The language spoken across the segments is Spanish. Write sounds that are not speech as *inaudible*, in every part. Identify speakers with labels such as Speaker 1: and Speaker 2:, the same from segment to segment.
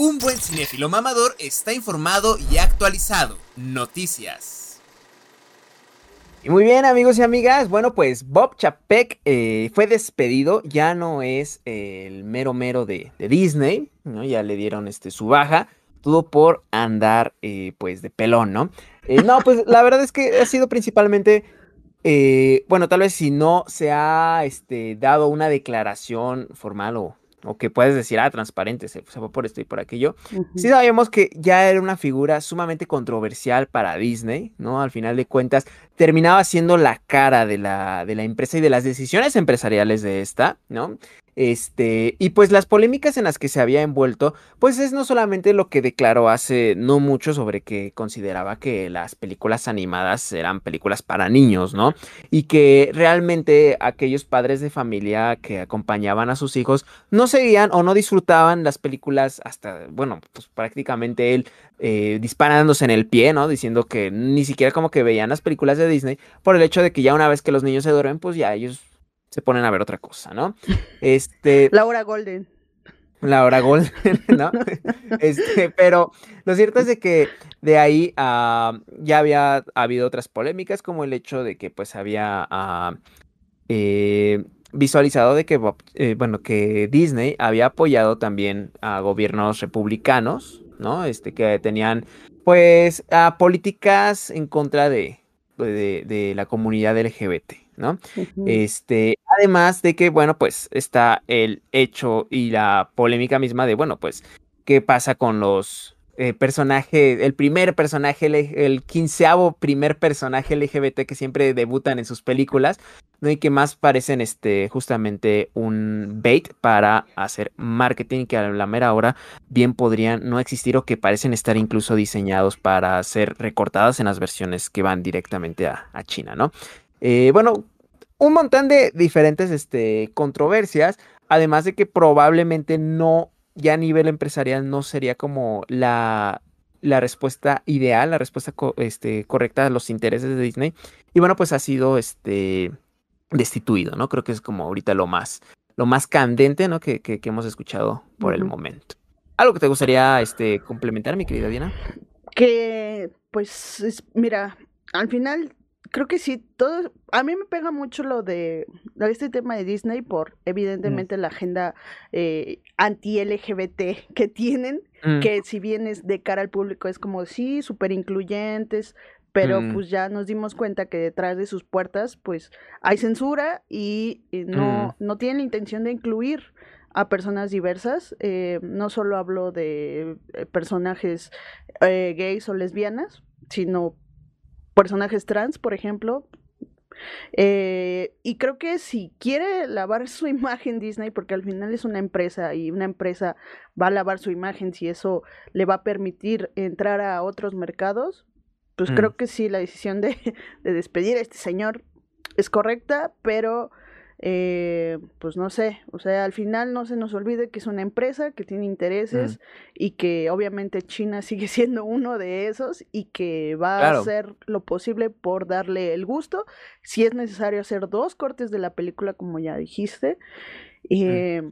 Speaker 1: Un buen cinéfilo mamador está informado y actualizado. Noticias.
Speaker 2: Y muy bien amigos y amigas, bueno pues Bob Chapek eh, fue despedido, ya no es el mero mero de, Disney, ¿no? ya le dieron este, su baja, todo por andar eh, pues de pelón, ¿no? Eh, no, pues *laughs* la verdad es que ha sido principalmente, bueno tal vez si no se ha este, dado una declaración formal o o que puedes decir, ah, transparente, se, fue por esto y por aquello. Sí sabemos que ya era una figura sumamente controversial para Disney, ¿no? Al final de cuentas, terminaba siendo la cara de la, de la empresa y de las decisiones empresariales de esta, ¿no? Este, y pues las polémicas en las que se había envuelto, pues es no solamente lo que declaró hace no mucho sobre que consideraba que las películas animadas eran películas para niños, ¿no? Y que realmente aquellos padres de familia que acompañaban a sus hijos no seguían o no disfrutaban las películas hasta, bueno, pues prácticamente él eh, disparándose en el pie, ¿no? Diciendo que ni siquiera como que veían las películas de Disney por el hecho de que ya una vez que los niños se duermen, pues ya ellos se ponen a ver otra cosa, ¿no? Este. *laughs*
Speaker 3: Laura Golden.
Speaker 2: Laura Golden, *laughs* ¿no? Este, pero lo cierto es de que de ahí ah, ya había habido otras polémicas, como el hecho de que pues había ah, eh, visualizado de que, eh, bueno, que Disney había apoyado también a gobiernos republicanos, ¿no? Este, que tenían pues políticas en contra de, de, de la comunidad LGBT, ¿no? Este, además de que, bueno, pues está el hecho y la polémica misma de, bueno, pues, ¿qué pasa con los eh, personajes, el primer personaje, el quinceavo primer personaje LGBT que siempre debutan en sus películas, ¿no? Y que más parecen, este, justamente un bait para hacer marketing que a la mera hora bien podrían no existir o que parecen estar incluso diseñados para ser recortadas en las versiones que van directamente a, a China, ¿no? Eh, bueno, un montón de diferentes este, controversias, además de que probablemente no, ya a nivel empresarial no sería como la, la respuesta ideal, la respuesta este, correcta a los intereses de Disney. Y bueno, pues ha sido este, destituido, ¿no? Creo que es como ahorita lo más, lo más candente, ¿no? Que, que, hemos escuchado por el momento. ¿Algo que te gustaría este, complementar, mi querida Diana?
Speaker 3: Que, pues, mira, al final creo que sí, todo, a mí me pega mucho lo de este tema de Disney por evidentemente la agenda eh, anti-LGBT que tienen, mm. que si bien es de cara al público es como sí, súper incluyentes, pero mm. pues ya nos dimos cuenta que detrás de sus puertas pues hay censura y, no, mm. no tienen la intención de incluir a personas diversas. Eh, no solo hablo de eh, personajes gays o lesbianas, sino personajes trans, por ejemplo. Eh, y creo que si quiere lavar su *laughs* imagen Disney, porque al final es una empresa y una empresa va a lavar su imagen si eso le va a permitir entrar a otros mercados, pues creo mm. que sí, la decisión de, *laughs* de despedir a este señor es correcta, pero eh, pues no sé, o sea, al final no se nos olvide que es una empresa que tiene intereses y que obviamente China *laughs* sigue siendo uno de esos y que va a hacer lo posible por darle el gusto, si es necesario hacer dos cortes de la película como ya dijiste. Eh,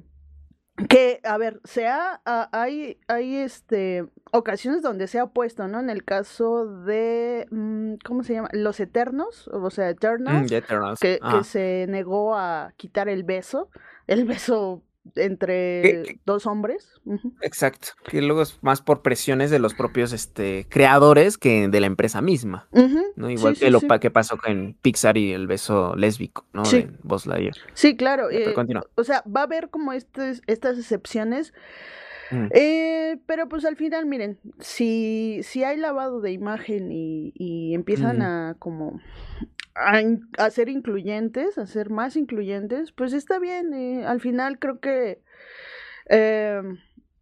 Speaker 3: que, a ver, sea, hay, hay este, ocasiones donde se ha puesto, ¿no? En el caso de, mm, ¿cómo se llama? Los Eternos, o sea, Eternals,
Speaker 2: mm,
Speaker 3: que, que, se negó a quitar el beso, el beso entre dos hombres.
Speaker 2: Exacto, que luego es más por presiones de los propios este, creadores que de la empresa misma, ¿no? Igual que lo que pasó con Pixar y el beso lésbico, ¿no?
Speaker 3: Sí.
Speaker 2: De
Speaker 3: Sí, claro. Eh, o sea, va a haber como estas excepciones. Mm. Eh, pero pues al final, miren, si, si hay lavado de imagen y, y empiezan a como a, ser incluyentes, a ser más incluyentes, pues está bien. Eh, al final creo que, eh,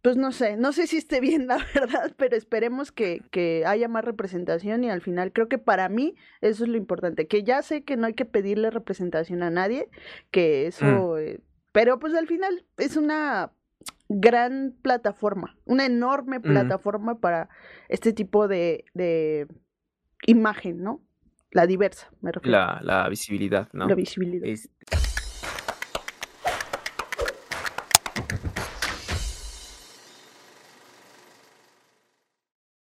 Speaker 3: pues no sé, no sé si esté *laughs* bien la verdad, pero esperemos que, que, haya más representación y al final creo que para mí eso es lo importante, que ya sé que no hay que pedirle representación a nadie, que eso, mm. eh, pero pues al final es una gran plataforma, una enorme mm. plataforma para este tipo de, de imagen, ¿no? La diversa, me refiero.
Speaker 2: La, la visibilidad, ¿no?
Speaker 3: La visibilidad.